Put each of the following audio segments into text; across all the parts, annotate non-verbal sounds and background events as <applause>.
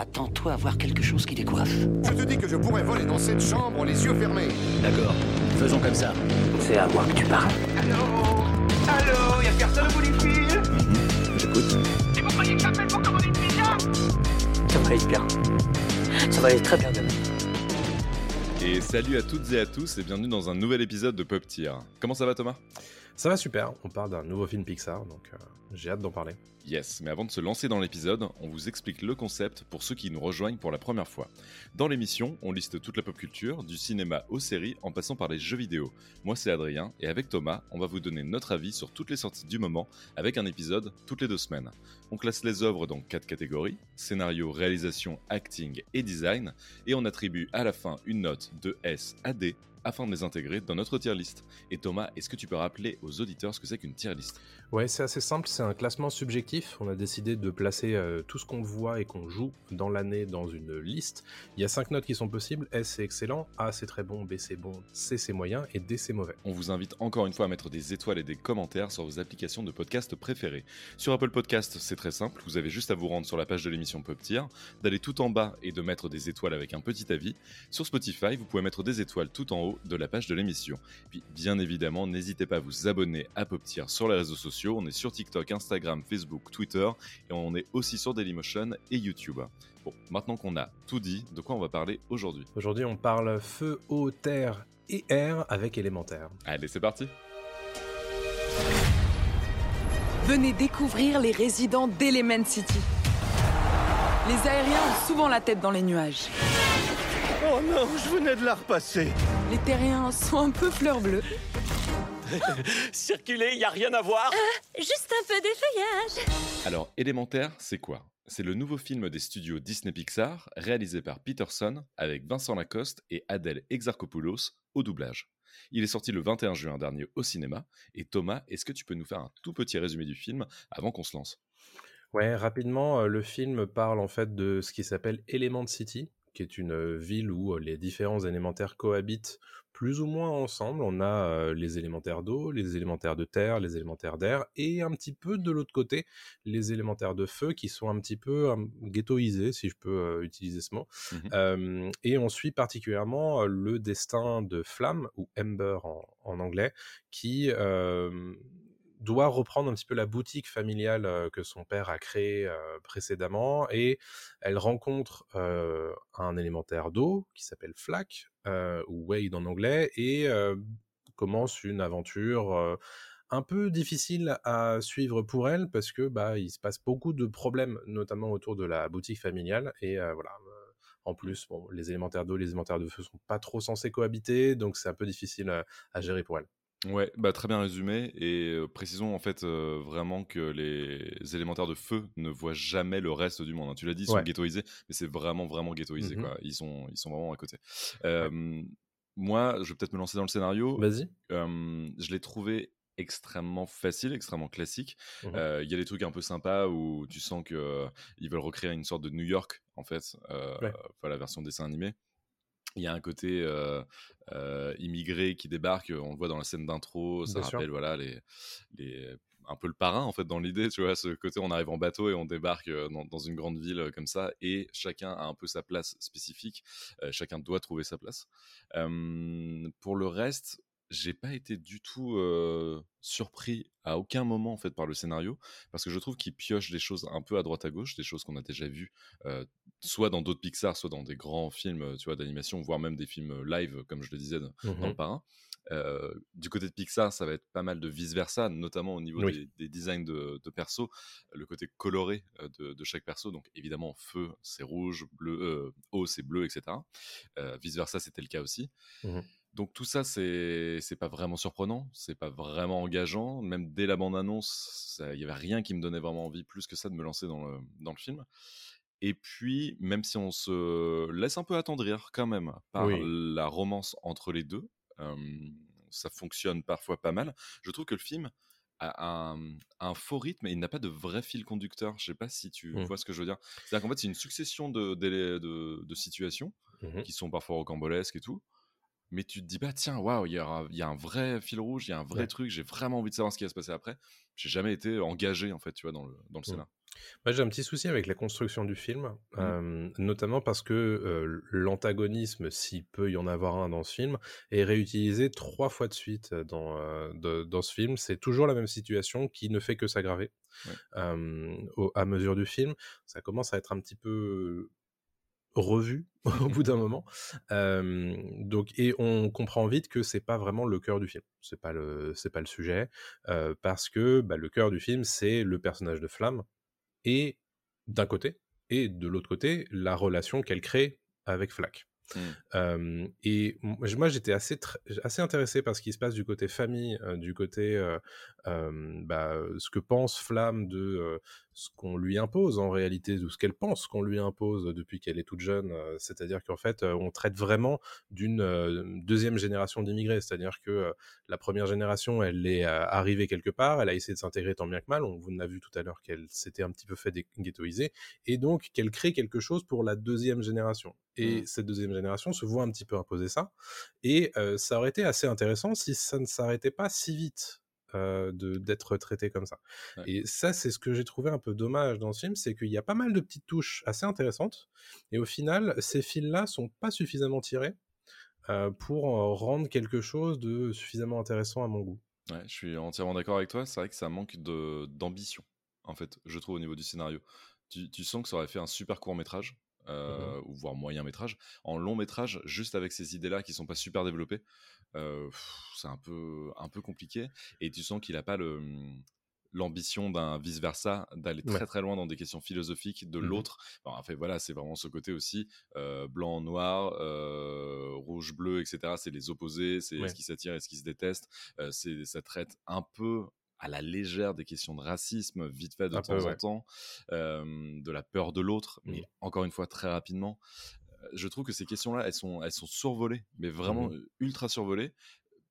Attends-toi à voir quelque chose qui décoiffe. Je te dis que je pourrais voler dans cette chambre les yeux fermés. D'accord, faisons comme ça. C'est à moi que tu parles. Allô Allô Y'a personne au bout du fil J'écoute. Et vous croyez que j'appelle pour commander une pizza Ça va aller bien. Ça va aller très bien demain. Et salut à toutes et à tous et bienvenue dans un nouvel épisode de Pop Tier. Comment ça va Thomas? Ça va super, on parle d'un nouveau film Pixar, donc euh, j'ai hâte d'en parler. Yes, mais avant de se lancer dans l'épisode, on vous explique le concept pour ceux qui nous rejoignent pour la première fois. Dans l'émission, on liste toute la pop culture, du cinéma aux séries en passant par les jeux vidéo. Moi c'est Adrien et avec Thomas, on va vous donner notre avis sur toutes les sorties du moment avec un épisode toutes les deux semaines. On classe les œuvres dans quatre catégories scénario, réalisation, acting et design et on attribue à la fin une note de S à D afin de les intégrer dans notre tier list. Et Thomas, est-ce que tu peux rappeler aux auditeurs ce que c'est qu'une tier list? Ouais, c'est assez simple, c'est un classement subjectif. On a décidé de placer euh, tout ce qu'on voit et qu'on joue dans l'année dans une liste. Il y a cinq notes qui sont possibles. S c'est excellent, A c'est très bon, B c'est bon, C c'est moyen et D c'est mauvais. On vous invite encore une fois à mettre des étoiles et des commentaires sur vos applications de podcast préférées. Sur Apple Podcast, c'est très simple, vous avez juste à vous rendre sur la page de l'émission Pop Tier, d'aller tout en bas et de mettre des étoiles avec un petit avis. Sur Spotify, vous pouvez mettre des étoiles tout en haut de la page de l'émission. Puis bien évidemment, n'hésitez pas à vous abonner à Pop Tier sur les réseaux sociaux. On est sur TikTok, Instagram, Facebook, Twitter et on est aussi sur Dailymotion et YouTube. Bon, maintenant qu'on a tout dit, de quoi on va parler aujourd'hui? Aujourd'hui, on parle feu, eau, terre et air avec élémentaire. Allez, c'est parti Venez découvrir les résidents d'Element City. Les aériens ont souvent la tête dans les nuages. Oh non, je venais de la repasser. Les terriens sont un peu fleurs bleues. <laughs> Circuler, y a rien à voir. Juste un peu d'effeuillage. Alors, Élémentaire, c'est quoi? C'est le nouveau film des studios Disney Pixar, réalisé par Peterson, avec Vincent Lacoste et Adèle Exarchopoulos au doublage. Il est sorti le 21 juin dernier au cinéma. Et Thomas, est-ce que tu peux nous faire un tout petit résumé du film avant qu'on se lance? Ouais, rapidement, euh, le film parle en fait de ce qui s'appelle Element City, qui est une ville où les différents élémentaires cohabitent plus ou moins ensemble. On a les élémentaires d'eau, les élémentaires de terre, les élémentaires d'air, et un petit peu de l'autre côté, les élémentaires de feu qui sont un petit peu ghettoisés, si je peux utiliser ce mot. Euh, et on suit particulièrement le destin de Flamme, ou Ember en, en anglais, qui euh, doit reprendre un petit peu la boutique familiale que son père a créée précédemment et elle rencontre un élémentaire d'eau qui s'appelle Flack ou Wade en anglais et commence une aventure un peu difficile à suivre pour elle parce que bah il se passe beaucoup de problèmes notamment autour de la boutique familiale et voilà en plus bon les élémentaires d'eau les élémentaires de feu sont pas trop censés cohabiter donc c'est un peu difficile à gérer pour elle Ouais, bah très bien résumé. Et euh, précisons en fait euh, vraiment que les élémentaires de feu ne voient jamais le reste du monde. hein. Tu l'as dit, ils sont ghettoisés, mais c'est vraiment vraiment ghettoisé quoi. Ils sont ils sont vraiment à côté. Euh, Moi, je vais peut-être me lancer dans le scénario. vas-y je l'ai trouvé extrêmement facile, extrêmement classique. Euh, Il y a des trucs un peu sympas où tu sens que euh, ils veulent recréer une sorte de New York en fait, euh, Ouais. la version dessin animé. Il y a un côté euh, euh, immigré qui débarque, on le voit dans la scène d'intro, ça Bien sûr. rappelle voilà les, les un peu le parrain en fait dans l'idée, tu vois, ce côté on arrive en bateau et on débarque dans, dans une grande ville comme ça et chacun a un peu sa place spécifique, euh, chacun doit trouver sa place. Pour le reste, j'ai pas été du tout euh, surpris à aucun moment en fait par le scénario parce que je trouve qu'il pioche des choses un peu à droite à gauche, des choses qu'on a déjà vues euh, soit dans d'autres Pixar, soit dans des grands films, tu vois, d'animation, voire même des films live, comme je le disais dans dans le parrain. Euh, du côté de Pixar, ça va être pas mal de vice versa, notamment au niveau Oui. des, des designs de, de perso, le côté coloré de, de chaque perso. Donc évidemment, feu c'est rouge, bleu, eau c'est bleu, etc. Euh, vice versa, c'était le cas aussi. Mhm. Donc tout ça, c'est c'est pas vraiment surprenant, c'est pas vraiment engageant. Même dès la bande-annonce, il y avait rien qui me donnait vraiment envie plus que ça de me lancer dans le, dans le film. Et puis, même si on se laisse un peu attendrir quand même par Oui. la romance entre les deux, euh, ça fonctionne parfois pas mal. Je trouve que le film a un, un faux rythme et il n'a pas de vrai fil conducteur. Je sais pas si tu Mm. vois ce que je veux dire. C'est-à-dire qu'en fait, c'est une succession de, de, de- de situations Mhm. qui sont parfois rocambolesques et tout. Mais tu te dis pas, tiens, waouh, il y, a- il y a un vrai fil rouge, il y a un vrai Ouais. truc, j'ai vraiment envie de savoir ce qui va se passer après. J'ai jamais été engagé, en fait, tu vois, dans le, dans le Mm. scénar. Moi, j'ai un petit souci avec la construction du film, Mmh. euh, notamment parce que euh, l'antagonisme, s'il peut y en avoir un dans ce film, est réutilisé trois fois de suite dans, euh, de- dans ce film. C'est toujours la même situation qui ne fait que s'aggraver Ouais. au- à mesure du film. Ça commence à être un petit peu revu <laughs> au bout d'un moment. Euh, donc, et on comprend vite que c'est pas vraiment le cœur du film. C'est pas le, c'est pas le sujet, euh, parce que bah, le cœur du film, c'est le personnage de Flamme et d'un côté, et de l'autre côté, la relation qu'elle crée avec Flack. Mm. Euh, et moi, j'étais assez, assez intéressé par ce qui se passe du côté famille, euh, du côté euh, bah, ce que pense Flamme de ce qu'on lui impose en réalité, de ce qu'elle pense qu'on lui impose depuis qu'elle est toute jeune. euh, c'est-à-dire qu'en fait, euh, on traite vraiment d'une euh, deuxième génération d'immigrés. C'est-à-dire que la première génération, elle est arrivée quelque part, elle a essayé de s'intégrer tant bien que mal. On vous l'a vu tout à l'heure qu'elle s'était un petit peu fait ghettoiser, et donc qu'elle crée quelque chose pour la deuxième génération. Et Mm. cette deuxième génération se voit un petit peu imposer ça. Et euh, ça aurait été assez intéressant si ça ne s'arrêtait pas si vite. Euh, de d'être traité comme ça. Ouais. Et ça, c'est ce que j'ai trouvé un peu dommage dans ce film, c'est qu'il y a pas mal de petites touches assez intéressantes, et au final, ces fils-là sont pas suffisamment tirés euh, pour rendre quelque chose de suffisamment intéressant à mon goût. Ouais, je suis entièrement d'accord avec toi. C'est vrai que ça manque de d'ambition, en fait, je trouve, au niveau du scénario. Tu, tu sens que ça aurait fait un super court métrage, euh, ou voire moyen métrage. En long métrage, juste avec ces idées-là qui sont pas super développées, euh, c'est un peu, un peu compliqué. Et tu sens qu'il a pas le l'ambition d'un vice versa d'aller très Ouais. très loin dans des questions philosophiques de Mhm. l'autre en fait voilà c'est vraiment ce côté aussi euh, blanc noir rouge bleu etc c'est les opposés c'est Ouais. ce qui s'attire et ce qui se déteste c'est ça traite un peu à la légère des questions de racisme vite fait de Un temps peu, en temps euh, de la peur de l'autre mais Mhm. encore une fois très rapidement Euh, je trouve que ces questions-là, elles sont, elles sont survolées, mais vraiment euh, ultra survolées.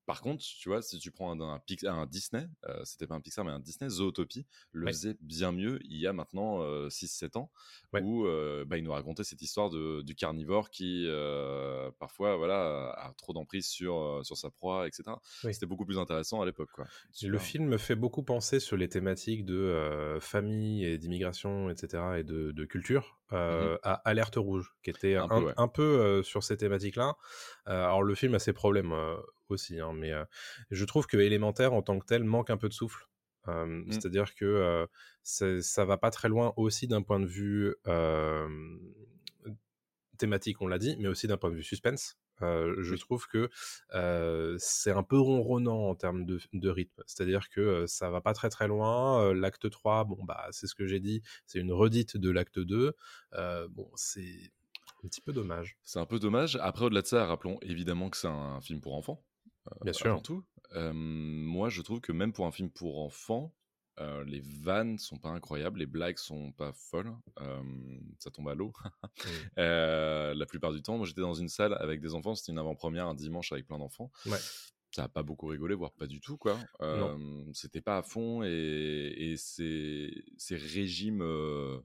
Par contre, tu vois, si tu prends un, un, Disney, euh, c'était pas un Pixar, mais un Disney, Zootopie, le Ouais. faisait bien mieux il y a maintenant 6-7 ans, Ouais. où euh, bah, il nous racontait cette histoire de, du carnivore qui, euh, parfois, voilà, a trop d'emprise sur, euh, sur sa proie, etc. Oui. C'était beaucoup plus intéressant à l'époque. quoi. Le film me fait beaucoup penser sur les thématiques de euh, famille et d'immigration, etc., et de, de culture, euh, à Alerte Rouge, qui était Un un, peu, ouais. un peu euh, sur ces thématiques-là. Euh, alors le film a ses problèmes aussi, hein, mais je trouve que Élémentaire, en tant que tel, manque un peu de souffle. Euh, Mm. C'est-à-dire que ça va pas très loin aussi d'un point de vue thématique, on l'a dit, mais aussi d'un point de vue suspense. Euh, je trouve que euh, c'est un peu ronronnant en termes de, de rythme. C'est-à-dire que euh, ça va pas très très loin. L'acte 3, bon, bah, c'est ce que j'ai dit, c'est une redite de l'acte 2. Euh, bon, c'est un petit peu dommage. C'est un peu dommage. Après, au-delà de ça, rappelons évidemment que c'est un film pour enfants. Bien sûr. tout. Moi, je trouve que même pour un film pour enfants, euh, les vannes sont pas incroyables, les blagues sont pas folles, euh, ça tombe à l'eau. <laughs> Euh, la plupart du temps, moi j'étais dans une salle avec des enfants, c'était une avant-première un dimanche avec plein d'enfants. Ouais. Ça a pas beaucoup rigolé, voire pas du tout, quoi. C'était pas à fond et, et c'est c'est régime euh,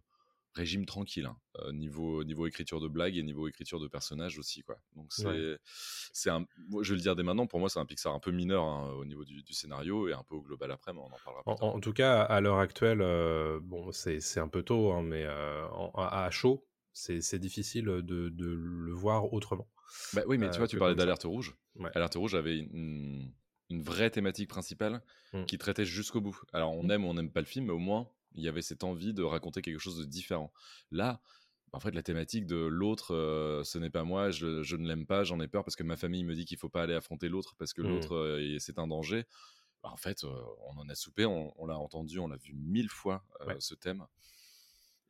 régime tranquille hein, euh, niveau niveau écriture de blagues et niveau écriture de personnages aussi, quoi. Donc c'est Ouais. c'est un, je vais le dire dès maintenant, pour moi c'est un Pixar un peu mineur hein, au niveau du, du scénario et un peu au global après, mais on en parlera plus En, en tout cas, à l'heure actuelle, euh, bon, c'est c'est un peu tôt, hein, mais euh, en- à, à chaud, c'est difficile de, de le voir autrement. Bah oui, mais tu euh, vois, tu parlais d'Alerte Rouge. Ouais. Alerte Rouge avait une, une vraie thématique principale Mm. qui traitait jusqu'au bout. Alors on aime ou on n'aime pas le film, mais au moins il y avait cette envie de raconter quelque chose de différent. Là, bah, en fait, la thématique de l'autre, euh, ce n'est pas moi, je, je ne l'aime pas, j'en ai peur parce que ma famille me dit qu'il faut pas aller affronter l'autre parce que Mm. l'autre, euh, c'est un danger. Bah, en fait, euh, on en a soupé, on, on l'a entendu, on l'a vu mille fois, Ouais. ce thème.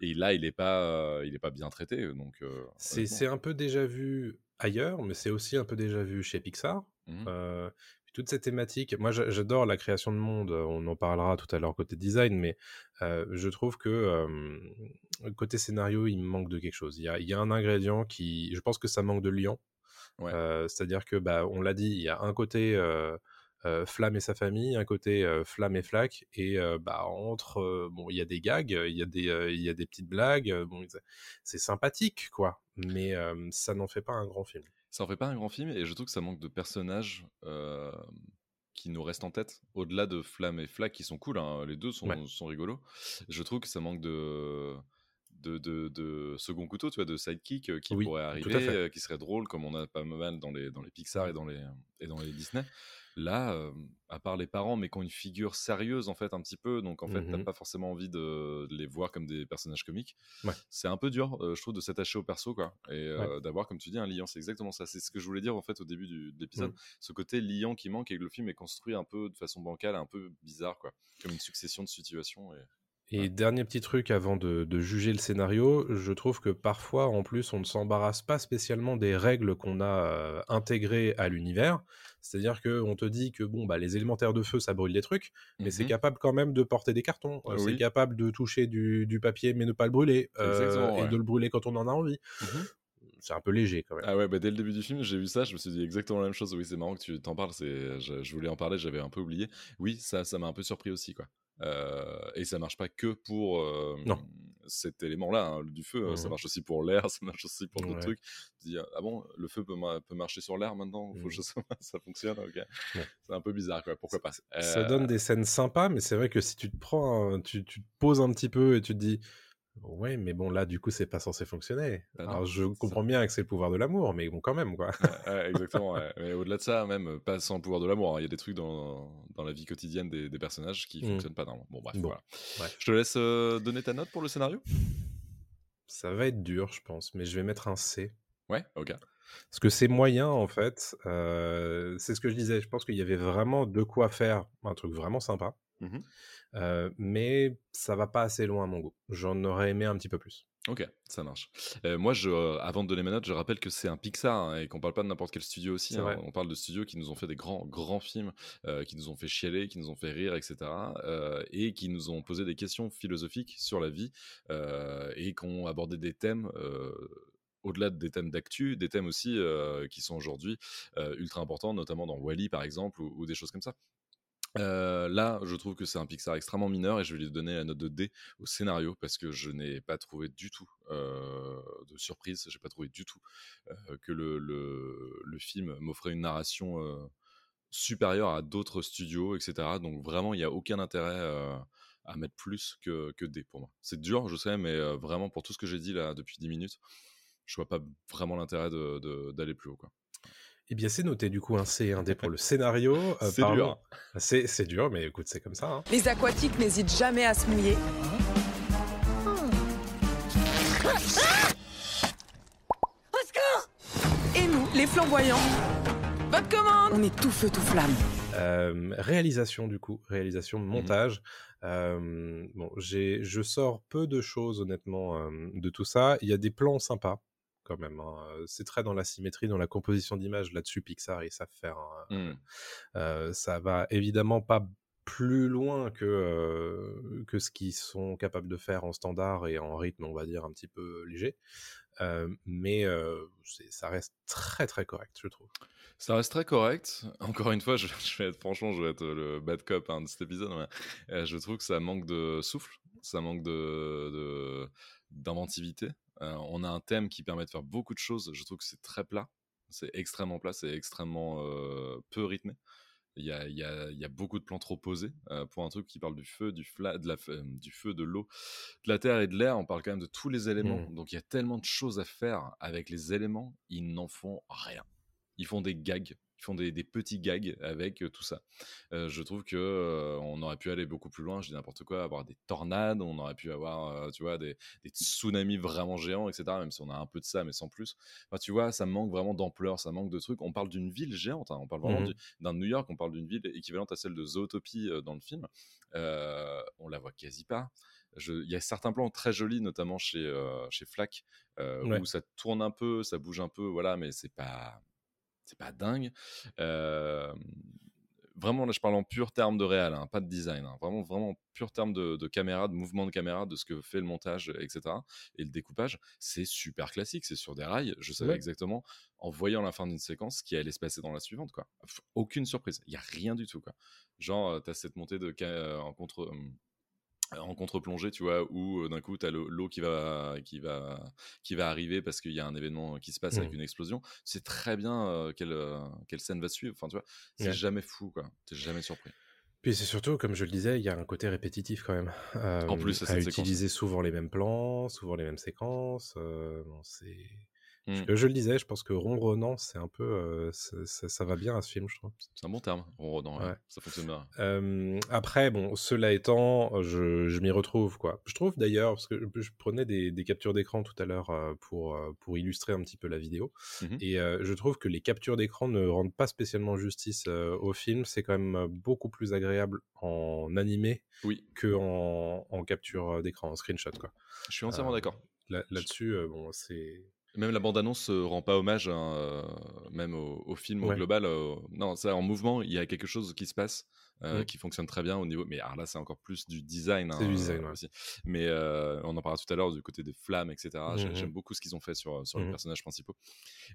Et là, il n'est pas, il est pas bien traité. Donc, C'est un peu déjà vu ailleurs, mais c'est aussi un peu déjà vu chez Pixar. Mhm. Euh, puis toute cette thématique, moi j'a- j'adore la création de monde, on en parlera tout à l'heure côté design, mais euh, je trouve que euh, côté scénario, il me manque de quelque chose. Il y a, il y a un ingrédient qui, je pense que ça manque de lion. Ouais. Euh, C'est-à-dire que, bah, on l'a dit, il y a un côté Flamme et sa famille, un côté Flamme et Flack, et bah, entre, bon, il y a des gags, il y a des, il y a des petites blagues, bon, c'est- sympathique, quoi, mais ça n'en fait pas un grand film. Ça en fait pas un grand film et je trouve que ça manque de personnages euh, qui nous reste en tête, au-delà de Flamme et Flack qui sont cool, hein, les deux sont, Ouais. sont rigolos. Je trouve que ça manque de, de, de, de second couteau, tu vois, de sidekick euh, qui Oui, pourrait arriver, euh, qui serait drôle, comme on a pas mal dans les, dans les Pixar et dans les, et dans les Disney. Là, euh, à part les parents, mais qui ont une figure sérieuse en fait un petit peu, donc en fait t'as Mhm. pas forcément envie de, de les voir comme des personnages comiques. Ouais. C'est un peu dur, euh, je trouve, de s'attacher au perso quoi, et euh, d'avoir, comme tu dis, un liant. C'est exactement ça. C'est ce que je voulais dire en fait au début du, de l'épisode. Mhm. Ce côté liant qui manque et que le film est construit un peu de façon bancale, un peu bizarre quoi, comme une succession de situations. Et... Et dernier petit truc avant de, de juger le scénario, je trouve que parfois, en plus, on ne s'embarrasse pas spécialement des règles qu'on a euh, intégrées à l'univers. C'est-à-dire qu'on te dit que bon, bah, les élémentaires de feu, ça brûle des trucs, mais c'est Mhm. capable quand même de porter des cartons. euh, Ah C'est oui. capable de toucher du, du papier, mais ne pas le brûler. euh, Exactement, Et ouais. de le brûler quand on en a envie. Mhm. C'est un peu léger quand même. Ah ouais, bah dès le début du film, j'ai vu ça, je me suis dit exactement la même chose. Oui, c'est marrant que tu t'en parles. C'est, je, je voulais en parler, j'avais un peu oublié. Oui, ça, ça m'a un peu surpris aussi, quoi. Euh, et ça marche pas que pour euh, Non. Cet élément-là, hein, du feu. euh, Ça Mhm. marche aussi pour l'air, <laughs> ça marche aussi pour d'autres Ouais. trucs. Tu dis, ah bon, le feu peut, ma- peut marcher sur l'air maintenant? Faut que sais pas, <laughs> ça fonctionne, ok. Ouais. C'est un peu bizarre, quoi. Pourquoi pas Ça Euh, donne des scènes sympas, mais c'est vrai que si tu te prends, tu, tu te poses un petit peu et tu te dis, ouais, mais bon, là, du coup, c'est pas censé fonctionner. Non, Alors, je comprends bien que c'est le pouvoir de l'amour, mais bon, quand même, quoi. Ouais, exactement. ouais. Mais au-delà de ça, même pas sans le pouvoir de l'amour, hein, il y a des trucs dans, dans la vie quotidienne des, des personnages qui Mhm. fonctionnent pas normalement. Bon, bref, Bon, voilà. ouais. Je te laisse euh, donner ta note pour le scénario? Ça va être dur, je pense, mais je vais mettre un C. Ouais, ok. Parce que c'est moyen, en fait. euh, c'est ce que je disais. Je pense qu'il y avait vraiment de quoi faire un truc vraiment sympa. Mhm. Euh, mais ça va pas assez loin à mon goût. J'en aurais aimé un petit peu plus. Ok, ça marche. Euh, moi, je, euh, avant de donner ma note, je rappelle que c'est un Pixar hein, et qu'on parle pas de n'importe quel studio aussi. Hein. On parle de studios qui nous ont fait des grands, grands films, euh, qui nous ont fait chialer, qui nous ont fait rire, etc. et qui nous ont posé des questions philosophiques sur la vie et qui ont abordé des thèmes. au-delà des thèmes d'actu, des thèmes aussi euh, qui sont aujourd'hui euh, ultra importants, notamment dans Wally par exemple, ou, ou des choses comme ça. Là, je trouve que c'est un Pixar extrêmement mineur et je vais lui donner la note de D au scénario parce que je n'ai pas trouvé du tout de surprise, j'ai pas trouvé du tout que le, film m'offrait une narration supérieure à d'autres studios, etc. Donc vraiment, il n'y a aucun intérêt à mettre plus que, D pour moi. C'est dur, je sais, mais vraiment pour tout ce que j'ai dit là depuis 10 minutes, je vois pas vraiment l'intérêt d'aller plus haut. Quoi. Eh bien, c'est noté du coup un C et un D pour le scénario. Euh, C'est dur. C'est c'est dur, mais écoute, c'est comme ça. hein. Les aquatiques n'hésitent jamais à se mouiller. Et nous, les flamboyants Votre commande On est tout feu, tout flamme. Euh, réalisation du coup, réalisation, Mmh montage. Euh, bon, j'ai, je sors peu de choses honnêtement euh, de tout ça. Il y a des plans sympas quand même. hein. C'est très dans la symétrie, dans la composition d'image. Là-dessus, Pixar, ils savent faire. hein. Hmm. Euh, ça va évidemment pas plus loin que euh, que ce qu'ils sont capables de faire en standard et en rythme, on va dire un petit peu léger. Euh, mais euh, ça reste très très correct, je trouve. Ça reste très correct. <laughs> Encore une fois, je, je vais être franchement, je vais être le bad cop hein, de cet épisode. mais, euh, je trouve que ça manque de souffle, ça manque de- d'inventivité. Euh, on a un thème qui permet de faire beaucoup de choses. Je trouve que c'est très plat, c'est extrêmement plat, c'est extrêmement euh, peu rythmé. Il y, a, il, y a, il y a beaucoup de plans trop posés euh, pour un truc qui parle du feu, du, fla- de la, euh, du feu, de l'eau, de la terre et de l'air. On parle quand même de tous les éléments. Mm. Donc il y a tellement de choses à faire avec les éléments, ils n'en font rien. Ils font des gags, ils font des, des petits gags avec euh, tout ça. Euh, je trouve que euh, on aurait pu aller beaucoup plus loin. Je dis n'importe quoi, avoir des tornades, on aurait pu avoir, tu vois, des, des tsunamis vraiment géants, etc. Même si on a un peu de ça, mais sans plus. Enfin, tu vois, ça manque vraiment d'ampleur, ça manque de trucs. On parle d'une ville géante, hein, on parle vraiment du- d'un New York, on parle d'une ville équivalente à celle de Zootopie dans le film. On la voit quasi pas. Il y a certains plans très jolis, notamment chez, chez Flack, Ouais. où ça tourne un peu, ça bouge un peu, voilà, mais c'est pas, c'est pas dingue. Euh, vraiment, là, je parle en pur terme de réel, hein, pas de design. hein, vraiment, vraiment en pur terme de, de caméra, de mouvement de caméra, de ce que fait le montage, etc. Et le découpage, c'est super classique, c'est sur des rails. Je savais Ouais. exactement, en voyant la fin d'une séquence, ce qui allait se passer dans la suivante, quoi. Aucune surprise, il y a rien du tout, quoi. Genre, tu as cette montée de en contre. Hum, en contre-plongée, tu vois, où euh, d'un coup, tu as l'eau qui va, qui, va, qui va arriver parce qu'il y a un événement qui se passe avec Mmh. une explosion. C'est très bien euh, quelle, euh, quelle scène va suivre. Enfin, tu vois, c'est Ouais. jamais fou, quoi. T'es jamais surpris. Puis c'est surtout, comme je le disais, il y a un côté répétitif quand même. En plus, Euh, à séquence. utiliser souvent les mêmes plans, souvent les mêmes séquences. euh, bon, c'est. Mm. Je, je le disais, je pense que ronronnant, c'est un peu, euh, ça, ça va bien à ce film, je trouve. C'est un bon terme, ronronnant, ouais. Ça fonctionne bien. Euh, après, bon, cela étant, je, je m'y retrouve, quoi. Je trouve d'ailleurs, parce que je, je prenais des, des captures d'écran tout à l'heure pour, pour illustrer un petit peu la vidéo, Mhm. et euh, je trouve que les captures d'écran ne rendent pas spécialement justice au film. C'est quand même beaucoup plus agréable en animé Oui, que en, en capture d'écran, en screenshot, quoi. je suis entièrement d'accord. Là- Là-dessus, bon, c'est... Même la bande-annonce ne rend pas hommage, hein, euh, même au, au film au global. euh, non, ça, en mouvement, il y a quelque chose qui se passe, euh, Mm. qui fonctionne très bien au niveau. Mais alors là, c'est encore plus du design. C'est du hein, design, euh, aussi. Mais euh, on en parlera tout à l'heure du côté des flammes, etc. J'ai- Mhm. J'aime beaucoup ce qu'ils ont fait sur, sur les personnages principaux.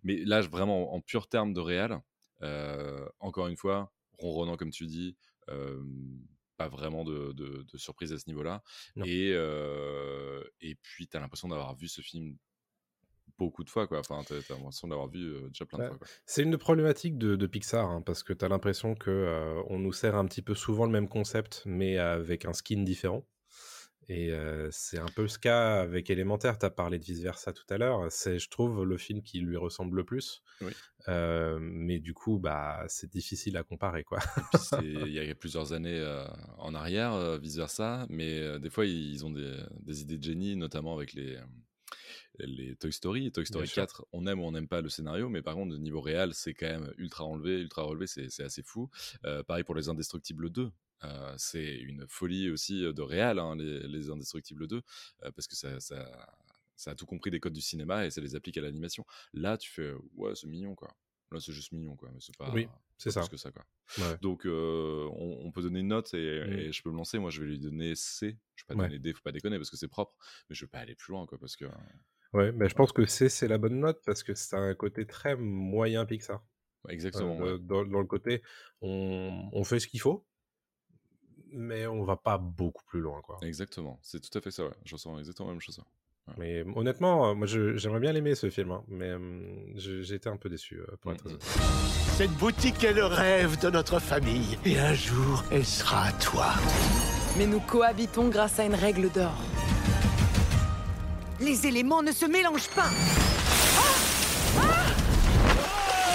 Mais là, vraiment, en pur terme de réel, euh, encore une fois, ronronnant comme tu dis, euh, pas vraiment de, de- de surprise à ce niveau-là. Et, euh, et puis, tu as l'impression d'avoir vu ce film beaucoup de fois, quoi. Enfin, t'as t'as l'impression d'avoir vu euh, déjà plein de fois, quoi. C'est une problématique de, de Pixar, hein, parce que tu as l'impression que euh, on nous sert un petit peu souvent le même concept, mais avec un skin différent. Et euh, c'est un peu ce cas avec Élémentaire. Tu as parlé de vice-versa tout à l'heure. C'est, je trouve, le film qui lui ressemble le plus. Oui. Euh, mais du coup, bah, c'est difficile à comparer, quoi. Il y a plusieurs années euh, en arrière, euh, vice-versa, mais des fois, ils ont des, des idées de génie, notamment avec les, les Toy Story. Toy Story Bien sûr. 4, on aime ou on n'aime pas le scénario, mais par contre, au niveau réel, c'est quand même ultra enlevé, ultra relevé, c'est assez fou. Euh, pareil pour les Indestructibles 2. Euh, c'est une folie aussi de réel, hein, les, les Indestructibles 2, euh, parce que ça, ça, ça a tout compris des codes du cinéma et ça les applique à l'animation. Là, tu fais, ouais, c'est mignon, quoi. Là, c'est juste mignon, quoi. Mais c'est pas, Oui, c'est pas ça. plus que ça, quoi. Ouais. Donc, euh, on, on peut donner une note et, Mm. et je peux me lancer. Moi, je vais lui donner C. Je vais pas Ouais. donner D, faut pas déconner parce que c'est propre, mais je vais pas aller plus loin, quoi, parce que Ouais, mais je pense que c'est, c'est la bonne note, parce que c'est un côté très moyen Pixar. Exactement. Euh, ouais. dans, dans le côté, on, on fait ce qu'il faut, mais on va pas beaucoup plus loin, quoi. Exactement. C'est tout à fait ça. Ouais. Je ressens exactement la même chose. Mais honnêtement, euh, moi je- j'aimerais bien l'aimer ce film, hein, mais je- j'ai été un peu déçu euh, pour être Mhm. honnête. Cette boutique est le rêve de notre famille. Et un jour, elle sera à toi. Mais nous cohabitons grâce à une règle d'or. Les éléments ne se mélangent pas.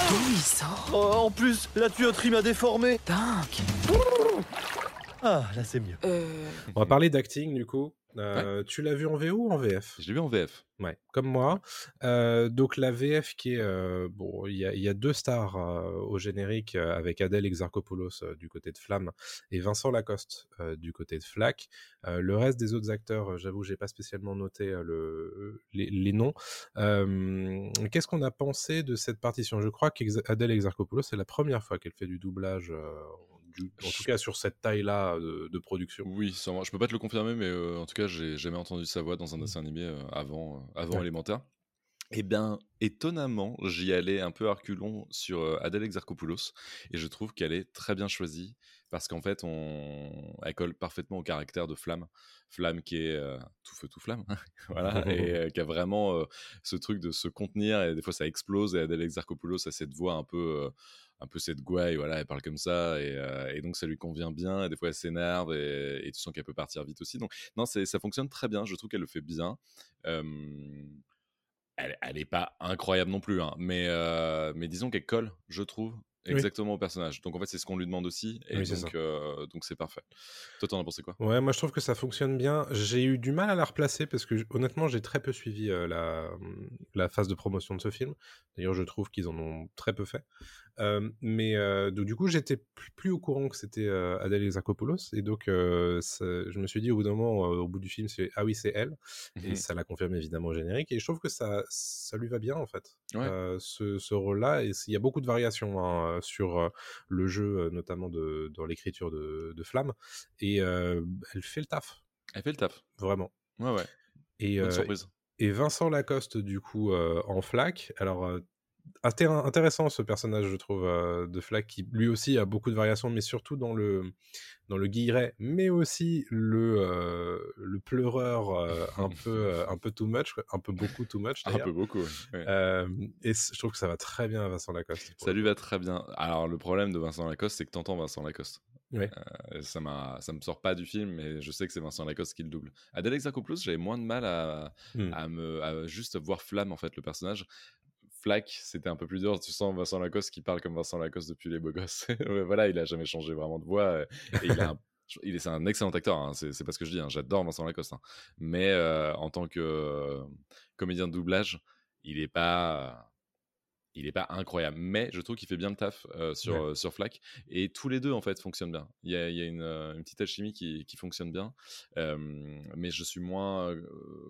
D'où il sort Oh, en plus, la tuyauterie m'a déformé. Dingue Ah, là c'est mieux. Euh... On va parler d'acting du coup. Euh, Tu l'as vu en VO ou en VF Je l'ai vu en VF. Ouais, comme moi. Euh, donc la VF qui est euh, bon, il y, a- il y a deux stars au générique avec Adèle Exarchopoulos du côté de Flamme et Vincent Lacoste du côté de Flack. Euh, le reste des autres acteurs, j'avoue, j'ai pas spécialement noté le, les, les noms. Qu'est-ce qu'on a pensé de cette partition? Je crois qu'Adèle Exarchopoulos c'est la première fois qu'elle fait du doublage. Euh, du- en tout cas sur cette taille-là de, de production. Oui, sûrement. Je peux pas te le confirmer, mais euh, en tout cas, j'ai jamais entendu sa voix dans un dessin animé euh, avant, euh, avant Ouais. élémentaire. Eh bien, étonnamment, j'y allais un peu à reculons sur euh, Adèle Exarchopoulos et je trouve qu'elle est très bien choisie parce qu'en fait, on... elle colle parfaitement au caractère de Flamme. Flamme qui est euh, tout feu, tout flamme, <laughs> voilà, et <laughs> euh, qui a vraiment euh, ce truc de se contenir et des fois ça explose et Adèle Exarchopoulos a cette voix un peu. Un peu cette gouaille, voilà, elle parle comme ça, et, euh, et donc ça lui convient bien, et des fois elle s'énerve, et, et tu sens qu'elle peut partir vite aussi. Donc, non, ça fonctionne très bien, je trouve qu'elle le fait bien. Euh, elle, elle est pas incroyable non plus, hein, mais, euh, mais disons qu'elle colle, je trouve, Oui. exactement au personnage. Donc en fait, c'est ce qu'on lui demande aussi, et Oui, c'est donc euh, donc c'est parfait. Toi, t'en as pensé quoi? Ouais, moi je trouve que ça fonctionne bien. J'ai eu du mal à la replacer parce que honnêtement, j'ai très peu suivi euh, la, la phase de promotion de ce film. D'ailleurs, je trouve qu'ils en ont très peu fait. Euh, mais euh, donc, du coup, j'étais plus, au courant que c'était euh, Adèle Exarchopoulos. Et donc, je me suis dit au bout d'un moment, au bout du film, c'est ah oui, c'est elle. Et Mhm. ça l'a confirmé évidemment au générique. Et je trouve que ça, ça lui va bien en fait, Ouais. ce, ce rôle-là. Et il y a beaucoup de variations hein, sur le jeu, notamment de, dans l'écriture de, de Flamme. Et elle fait le taf, Elle fait le taf. vraiment. Ouais, ouais. Et, Bonne surprise. et Vincent Lacoste, du coup, euh, en flac. Alors, euh, intéressant ce personnage, je trouve, de Flack, qui lui aussi a beaucoup de variations, mais surtout dans le, dans le guilleret, mais aussi le, le pleureur un, peu, un peu too much, un peu beaucoup too much. Un peu beaucoup, et je trouve que ça va très bien à Vincent Lacoste. Ça lui va très bien. Alors, le problème de Vincent Lacoste, c'est que t'entends Vincent Lacoste. Ouais. Euh, ça, ça me sort pas du film, mais je sais que c'est Vincent Lacoste qui le double. Adèle Exarchopoulos, j'avais moins de mal à, mmh. à me, à juste voir Flamme, en fait, le personnage. Flack, c'était un peu plus dur. Tu sens Vincent Lacoste qui parle comme Vincent Lacoste depuis les beaux gosses. <laughs> voilà, il a jamais changé vraiment de voix. Euh, et il, a <laughs> il est, c'est un excellent acteur, hein, c'est, pas ce que je dis. Hein, j'adore Vincent Lacoste. Hein. Mais euh, en tant que comédien de doublage, il est pas il n'est pas incroyable, mais je trouve qu'il fait bien le taf euh, sur, euh, sur Flack. Et tous les deux, en fait, fonctionnent bien. Il y a, il y a une, euh, une, petite alchimie qui, qui fonctionne bien, mais je suis moins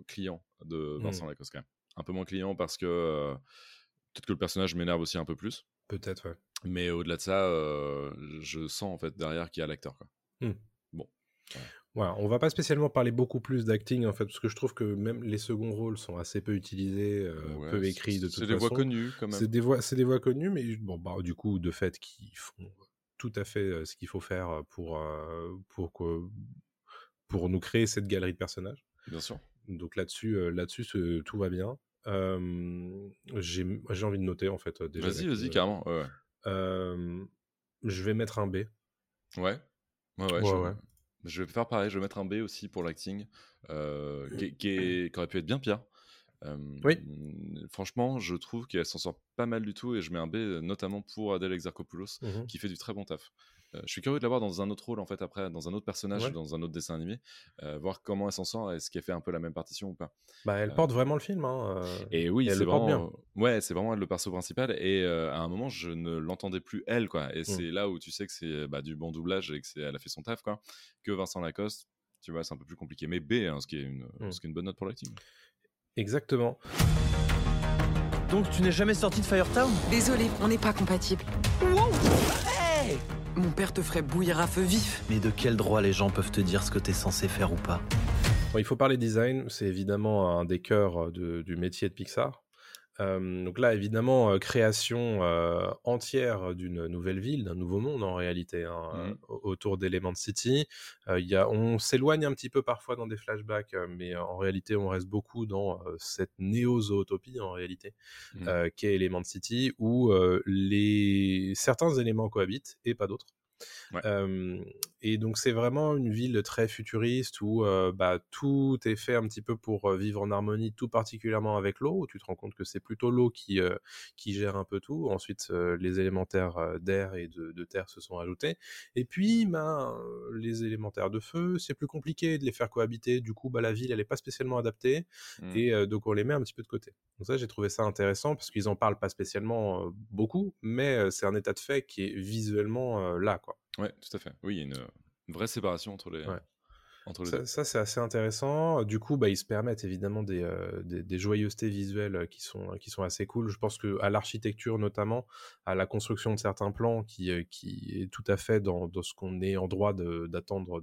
client de Vincent mmh. Lacoste quand même. Un peu moins client parce que peut-être que le personnage m'énerve aussi un peu plus. Peut-être, ouais. Mais au-delà de ça, je sens en fait derrière qu'il y a l'acteur. Mmh. Bon. Voilà, on va pas spécialement parler beaucoup plus d'acting en fait, parce que je trouve que même les seconds rôles sont assez peu utilisés, euh, peu écrits de toute façon. C'est des voix connues quand même. C'est des voix, c'est des voix connues, mais bon, bah, du coup, de fait, qui font tout à fait euh, ce qu'il faut faire pour euh, pour que, pour nous créer cette galerie de personnages. Bien sûr. Donc là-dessus, là-dessus, tout va bien. J'ai envie de noter en fait. Vas-y, vas-y, carrément. Ouais. je vais mettre un B. Ouais. Ouais, ouais. ouais je vais faire pareil, je vais mettre un B aussi pour l'acting, euh, qui, aurait pu être bien pire. Euh, oui. Franchement, je trouve qu'elle s'en sort pas mal du tout et je mets un B notamment pour Adèle Exarchopoulos mmh qui fait du très bon taf. Euh, je suis curieux de la voir dans un autre rôle en fait après, dans un autre personnage, dans un autre dessin animé, euh, voir comment elle s'en sort, est-ce qu'elle fait un peu la même partition ou pas. Bah, elle porte vraiment le film. Hein, et oui, c'est vraiment, ouais, c'est vraiment le perso principal. Et à un moment, je ne l'entendais plus elle, quoi. Et mmh. c'est là où tu sais que c'est bah, du bon doublage et que c'est, elle a fait son taf, quoi. Que Vincent Lacoste, tu vois, c'est un peu plus compliqué. Mais B, hein, ce qui est une, mmh. ce qui est une bonne note pour l'acting. Exactement. Donc tu n'es jamais sorti de Firetown? Désolé, on n'est pas compatible. Mon père te ferait bouillir à feu vif. Mais de quel droit les gens peuvent te dire ce que t'es censé faire ou pas? Il faut parler design, c'est évidemment un des cœurs du métier de Pixar. Euh, donc là, évidemment, création euh, entière d'une nouvelle ville, d'un nouveau monde en réalité, hein, mmh. autour d'Element City. Y a, on s'éloigne un petit peu parfois dans des flashbacks, mais en réalité, on reste beaucoup dans cette néo-zootopie en réalité, mmh. qu'est Element City, où les... certains éléments cohabitent et pas d'autres et donc c'est vraiment une ville très futuriste où bah, tout est fait un petit peu pour vivre en harmonie, tout particulièrement avec l'eau, où tu te rends compte que c'est plutôt l'eau qui, qui gère un peu tout. Ensuite, les élémentaires d'air et de, terre se sont ajoutés. Et puis, ben, les élémentaires de feu, c'est plus compliqué de les faire cohabiter. Du coup, bah, la ville, elle n'est pas spécialement adaptée. Mmh. Et donc, on les met un petit peu de côté. Donc ça, j'ai trouvé ça intéressant parce qu'ils en parlent pas spécialement beaucoup, mais c'est un état de fait qui est visuellement là, quoi. Ouais, tout à fait. Oui, il y a une, vraie séparation entre les. Entre ça, ça c'est assez intéressant. Du coup, bah, ils se permettent évidemment des, des, joyeusetés visuelles qui sont, qui sont assez cool. Je pense que à l'architecture notamment, à la construction de certains plans qui, qui est tout à fait dans, dans ce qu'on est en droit d'attendre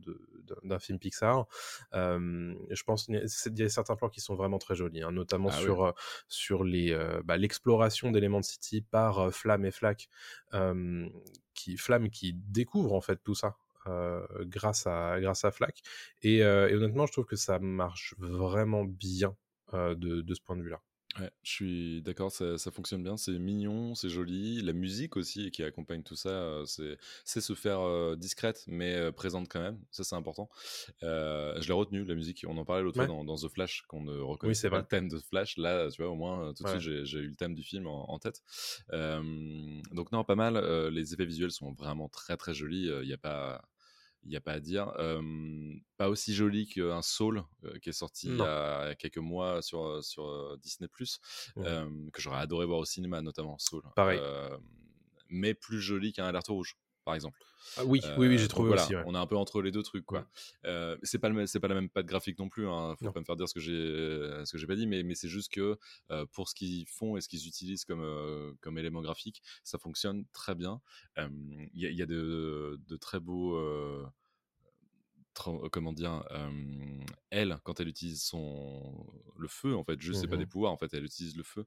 d'un film Pixar. je pense qu'il y a certains plans qui sont vraiment très jolis, hein, notamment ah sur, sur les, bah, l'exploration d'éléments de City par Flamme et Flack qui Flamme qui découvre en fait tout ça euh, grâce à grâce à Flack et, euh, et, honnêtement je trouve que ça marche vraiment bien euh, de, de, ce point de vue là Ouais, je suis d'accord, ça, ça, fonctionne bien, c'est mignon, c'est joli. La musique aussi qui accompagne tout ça, c'est se faire discrète mais présente quand même, ça c'est important. je l'ai retenu, la musique, on en parlait l'autre fois dans, dans, The Flash, qu'on ne reconnaît pas le thème de Flash. Là, tu vois, au moins, tout de suite, j'ai eu le thème du film en, en tête. donc, non, pas mal. les effets visuels sont vraiment très très jolis. Il n'y a pas il n'y a pas à dire. pas aussi joli qu'un Soul qui est sorti il y a quelques mois sur, sur Disney, que j'aurais adoré voir au cinéma, notamment Soul. Pareil. mais plus joli qu'un Alerte Rouge par exemple. Ah oui, oui, oui, j'ai trouvé aussi. On est un peu entre les deux trucs, quoi. Euh, c'est pas c'est pas la même patte graphique non plus. Hein. Faut pas me faire dire ce que j'ai, ce que j'ai pas dit, mais, mais c'est juste que pour ce qu'ils font et ce qu'ils utilisent comme comme élément graphique, ça fonctionne très bien. Il y, a, y a de, de, très beaux comment dire, elle, quand elle utilise son le feu, en fait, juste c'est pas des Mmh pouvoirs, en fait, elle utilise le feu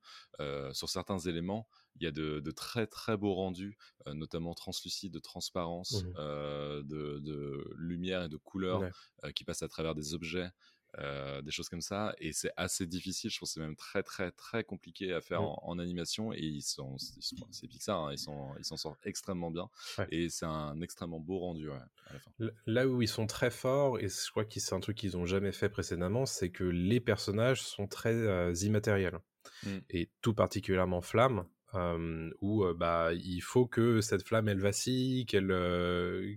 sur certains éléments. Il y a de, de très très beaux rendus, notamment translucides, de transparence, Mmh de, de lumière et de couleur Ouais. qui passent à travers des objets. Euh, des choses comme ça et c'est assez difficile je pense c'est même très très très compliqué à faire Mmh. en, en animation et ils sont, c'est Pixar hein, ils sont ils s'en sortent extrêmement bien Ouais. et c'est un extrêmement beau rendu ouais, à la fin L- Là où ils sont très forts, et je crois que c'est un truc qu'ils ont jamais fait précédemment, c'est que les personnages sont très euh, immatériels. Mm. Et tout particulièrement Flamme, où bah, il faut que cette flamme, elle vacille, qu'elle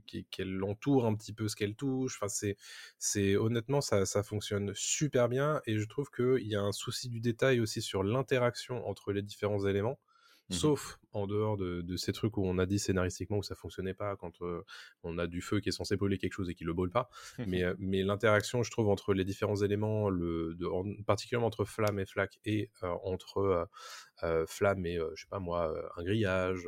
qu'e- qu'elle entoure un petit peu ce qu'elle touche. Enfin, c'est, c'est honnêtement, ça, ça fonctionne super bien, et je trouve qu'il y a un souci du détail aussi sur l'interaction entre les différents éléments. Mhm. Sauf en dehors de, de ces trucs où on a dit scénaristiquement où ça fonctionnait pas quand euh, on a du feu qui est censé brûler quelque chose et qui le brûle pas. mais <laughs> mais l'interaction, je trouve, entre les différents éléments, le, de, en- particulièrement entre flamme et flaque et euh, entre euh, flamme et, je sais pas moi, un grillage,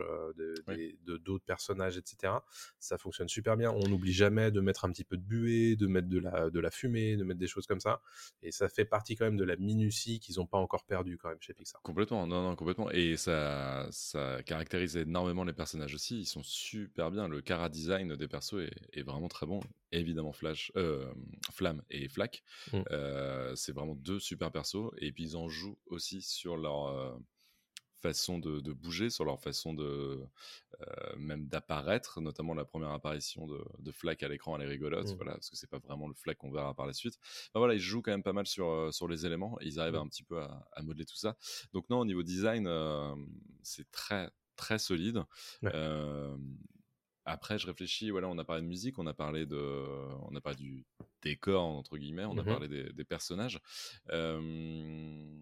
Oui. de d'autres personnages, etc. Ça fonctionne super bien. On n'oublie jamais de mettre un petit peu de buée, de mettre de la, de la fumée, de mettre des choses comme ça. Et ça fait partie quand même de la minutie qu'ils n'ont pas encore perdue quand même chez Pixar. Complètement, non, non, complètement. Et ça, ça caractérise énormément les personnages aussi. Ils sont super bien. Le cara design des persos est, est vraiment très bon. Évidemment, Flash, euh, Flamme et Flack, Mm. euh, c'est vraiment deux super persos. Et puis ils en jouent aussi sur leur euh, façon de, de bouger, sur leur façon de euh, même d'apparaître. Notamment la première apparition de, de Flack à l'écran, elle est rigolote. Mm. Voilà, parce que c'est pas vraiment le Flack qu'on verra par la suite. Enfin, voilà, ils jouent quand même pas mal sur, euh, sur les éléments. Et ils arrivent Mm. un petit peu à, à modeler tout ça. Donc non, au niveau design, euh, c'est très très solide. Ouais. Euh, après, je réfléchis. Voilà, on a parlé de musique, on a parlé de, on a parlé du décor entre guillemets, on a Mhm. parlé des, des personnages. Euh,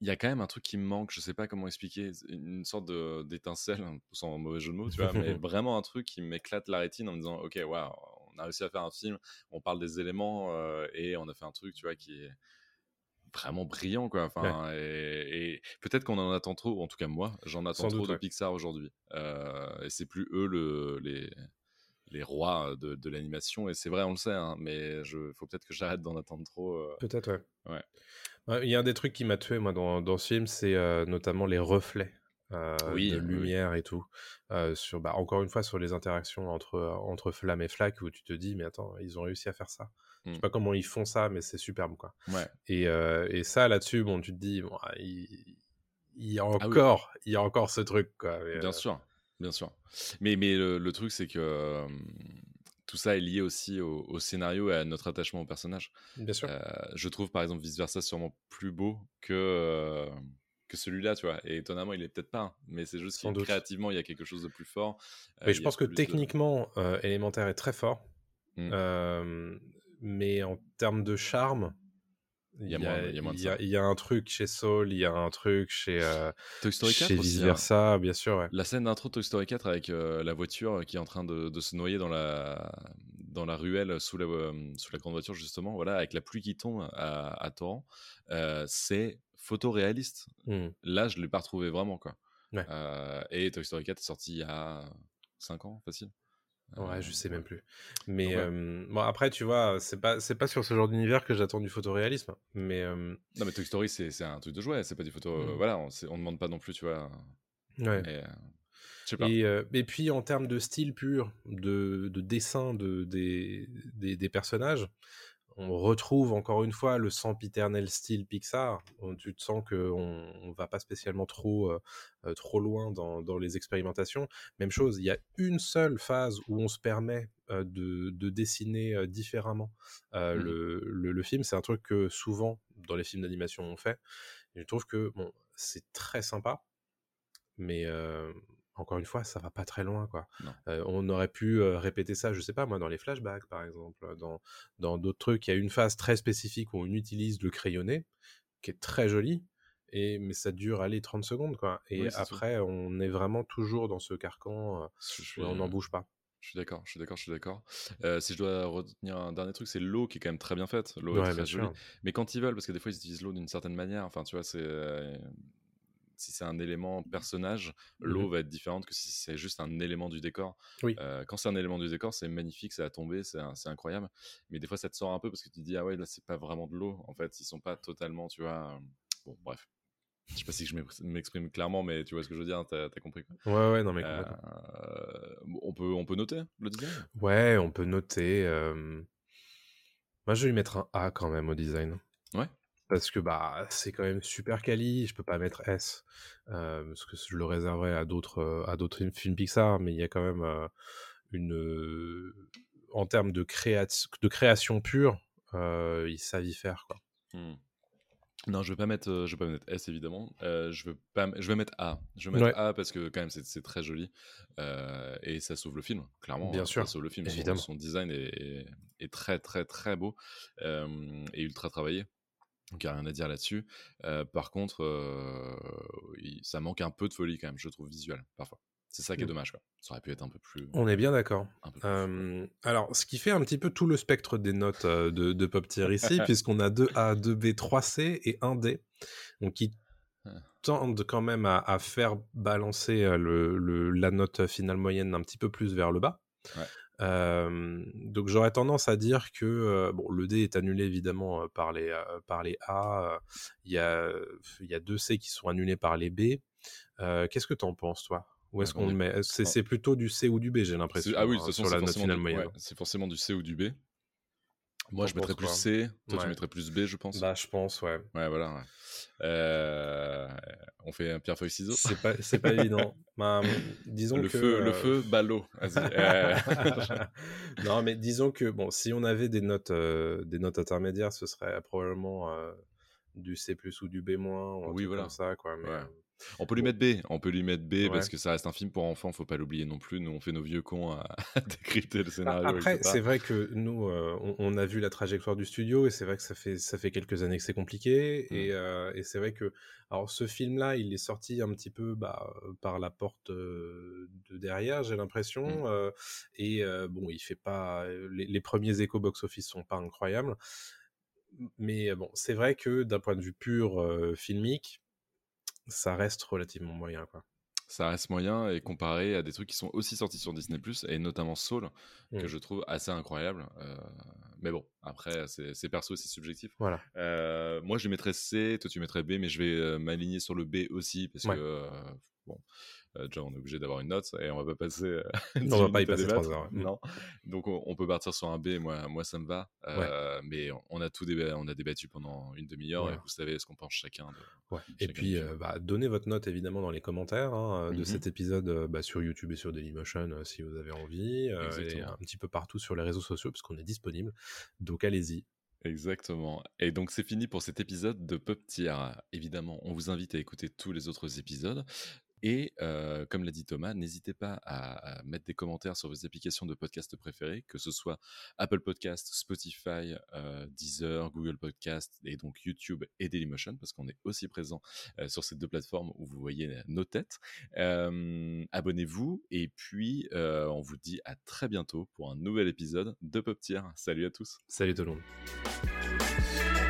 il y a quand même un truc qui me manque, je sais pas comment expliquer, une sorte de- d'étincelle, hein, sans mauvais jeu de mots, tu vois, mais <laughs> vraiment un truc qui m'éclate la rétine en me disant, ok, waouh, on a réussi à faire un film, on parle des éléments euh, et on a fait un truc, tu vois, qui est vraiment brillant, quoi. Enfin, et, et peut-être qu'on en attend trop, en tout cas moi, j'en attends Sans trop doute, de ouais. Pixar aujourd'hui, Euh, et c'est plus eux le, les les rois de, de l'animation et c'est vrai on le sait hein, mais je faut peut-être que j'arrête d'en attendre trop euh. Peut-être, ouais. Ouais. Il y a un des trucs qui m'a tué, moi, dans, dans ce film, c'est euh, notamment les reflets euh, Oui, de oui. lumière et tout. Euh, sur, bah, encore une fois, sur les interactions entre, entre flamme et flaque, où tu te dis, mais attends, ils ont réussi à faire ça. Je sais Mm. pas comment ils font ça, mais c'est superbe, quoi. ouais Et, euh, et ça, là-dessus, bon, tu te dis, bon, ah, il, il y a oui. encore, il y a encore ce truc, quoi. Mais, Bien euh, sûr, bien sûr. Mais, mais le, le truc, c'est que euh, tout ça est lié aussi au, au scénario et à notre attachement au personnage. bien sûr. Euh, je trouve, par exemple, Vice Versa sûrement plus beau que, euh, que celui-là, tu vois. Et étonnamment, il est peut-être pas, hein, mais c'est juste que créativement, il y a quelque chose de plus fort. Euh, Mais je pense que de- techniquement, euh, Élémentaire est très fort. Mm. Euh, mais en termes de charme, Il y y y a- un truc chez Soul, il y a un truc chez, euh, Toy Story 4 chez aussi, Vice hein. Versa, bien sûr. Ouais. La scène d'intro de Toy Story 4 avec euh, la voiture qui est en train de, de se noyer dans la, dans la ruelle sous la, euh, sous la grande voiture, justement, voilà, avec la pluie qui tombe à, à torrent, euh, c'est photoréaliste. Mm. Là, je ne l'ai pas retrouvé vraiment. Quoi. Ouais. Et Toy Story 4 est sorti il y a 5 ans, facile. Ouais, je Euh, sais même plus. Mais ouais. euh, bon, après, tu vois, c'est pas, c'est pas sur ce genre d'univers que j'attends du photoréalisme. Mais euh, Non, mais Toy Story, c'est un truc de jouet, c'est pas du photo. Mm. voilà, on ne demande pas non plus, tu vois. ouais. Mais, euh, je sais pas. Et, et puis en termes de style pur, de, de dessin de, des, des, des personnages, on retrouve encore une fois le sempiternel style Pixar. où Tu te sens qu'on on va pas spécialement trop, euh, euh, trop loin dans, dans les expérimentations. Même chose, il y a une seule phase où on se permet euh, de, de dessiner euh, différemment Mhm. le, le, le film. C'est un truc que souvent dans les films d'animation on fait. Et je trouve que bon, c'est très sympa, mais encore une fois, ça va pas très loin, quoi. Euh, on aurait pu euh, répéter ça, je sais pas, moi, dans les flashbacks, par exemple, dans dans d'autres trucs. Il y a une phase très spécifique où on utilise le crayonné, qui est très joli, et mais ça dure, allez, 30 secondes, quoi. Et Oui, après, on est vraiment toujours dans ce carcan, euh, suis- on n'en bouge pas. Je suis d'accord, je suis d'accord, je suis d'accord. Euh, si je dois retenir un dernier truc, c'est l'eau qui est quand même très bien faite. L'eau Ouais, est très jolie. sûr. Mais quand ils veulent, parce que des fois ils utilisent l'eau d'une certaine manière, enfin tu vois, c'est. euh, si c'est un élément personnage, l'eau Mmh va être différente que si c'est juste un élément du décor. Oui. Euh, quand c'est un élément du décor, c'est magnifique, ça a tombé, c'est incroyable. Mais des fois, ça te sort un peu parce que tu te dis, ah ouais, là, c'est pas vraiment de l'eau. En fait, ils sont pas totalement, tu vois. euh, Bon, bref. Je sais pas si je m'ex- m'exprime clairement, mais tu vois ce que je veux dire, t'as as compris. Quoi. Ouais, ouais, non, mais Euh, on, peut, on peut noter le design? Ouais, on peut noter. Moi, je vais lui mettre un A quand même au design. Ouais. Parce que bah, c'est quand même super quali. Je peux pas mettre S. euh, parce que je le réserverais à d'autres euh, à d'autres films- Pixar. Mais il y a quand même euh, une. En termes de, de création pure, euh, ils savent y faire. Quoi. Hmm. Non, je vais pas mettre, je vais pas mettre S évidemment. Euh, je pas, m- je vais mettre A. Je vais mettre Ouais. A parce que quand même c'est très joli euh, et ça sauve le film. Clairement, Bien euh, sûr, ça sauve le film. Son- évidemment. Son, design est, est- est très très très beau euh, et ultra travaillé. Donc il n'y a rien à dire là-dessus. Euh, par contre, euh, ça manque un peu de folie quand même, je trouve visuel parfois. C'est ça qui est Mm. dommage. Quoi. Ça aurait pu être un peu plus. On est bien d'accord. Euh, alors, ce qui fait un petit peu tout le spectre des notes euh, de, de Pop Tier ici, <laughs> puisqu'on a 2A, 2B, 3C et 1D, donc qui Ah. tendent quand même à, à faire balancer le, le- la note finale moyenne un petit peu plus vers le bas. Ouais. Euh, donc j'aurais tendance à dire que euh, bon, le D est annulé évidemment euh, par les, euh, par les A, il y, a, y a deux C qui sont annulés par les B. Qu'est-ce que tu en penses toi? Où est-ce Ouais, qu'on on le met? C'est plutôt du C ou du B, j'ai l'impression. Ah oui, de hein, toute façon, forcément, ouais, c'est forcément du C ou du B. Moi, je mettrais plus quoi C. Toi, Ouais. tu mettrais plus B, je pense. Bah, je pense, ouais. Ouais, voilà. ouais. Euh, on fait un pierre feuille ciseaux. C'est pas, c'est pas évident. <laughs> Bah, disons Le que, feu, le euh, feu, bat l'eau. Vas-y. <laughs> Euh, non, mais disons que bon, si on avait des notes, euh, des notes intermédiaires, ce serait probablement euh, du C+ ou du B- ou un Oui, truc voilà. comme ça, quoi. Mais, Ouais. Euh, on peut lui mettre B. On peut lui mettre B parce que ça reste un film pour enfants. Faut pas l'oublier non plus. Nous, on fait nos vieux cons à, <laughs> à décrypter le scénario. après, c'est vrai que nous, euh, on, on a vu la trajectoire du studio et c'est vrai que ça fait ça fait quelques années que c'est compliqué Mm. et, euh, et c'est vrai que alors ce film-là, il est sorti un petit peu bah, par la porte euh, de derrière, j'ai l'impression, Mm. euh, et euh, bon, il fait pas les, les premiers échos box-office sont pas incroyables, mais bon, c'est vrai que d'un point de vue pur euh, filmique, ça reste relativement moyen, quoi. Ça reste moyen et comparé à des trucs qui sont aussi sortis sur Disney et notamment Soul que Mm. je trouve assez incroyable. Euh, mais bon, après, c'est perso, c'est subjectif. Voilà. Euh, moi, je mettrais C, toi tu mettrais B, mais je vais euh, m'aligner sur le B aussi parce Ouais. que euh, bon, euh, déjà on est obligé d'avoir une note et on va pas passer. euh, <laughs> On 10 va pas y passer débattre. trois heures, ouais. Non, donc on, on peut partir sur un B. Moi, moi ça me va. Mais on a tout déba- on a débattu pendant une demi-heure et vous savez ce qu'on pense chacun. De... Et puis, bah, donnez votre note évidemment dans les commentaires hein, de Mhm. cet épisode bah, sur YouTube et sur Dailymotion si vous avez envie, et un petit peu partout sur les réseaux sociaux parce qu'on est disponible. Donc allez-y. Exactement. Et donc c'est fini pour cet épisode de Pop Tier. Évidemment, on vous invite à écouter tous les autres épisodes. Et comme l'a dit Thomas, n'hésitez pas à, mettre des commentaires sur vos applications de podcast préférées, que ce soit Apple Podcast, Spotify, Deezer, Google Podcast et donc YouTube et Dailymotion, parce qu'on est aussi présent sur ces deux plateformes où vous voyez nos têtes. Abonnez-vous et puis on vous dit à très bientôt pour un nouvel épisode de Pop Tier. Salut à tous. Salut tout le monde.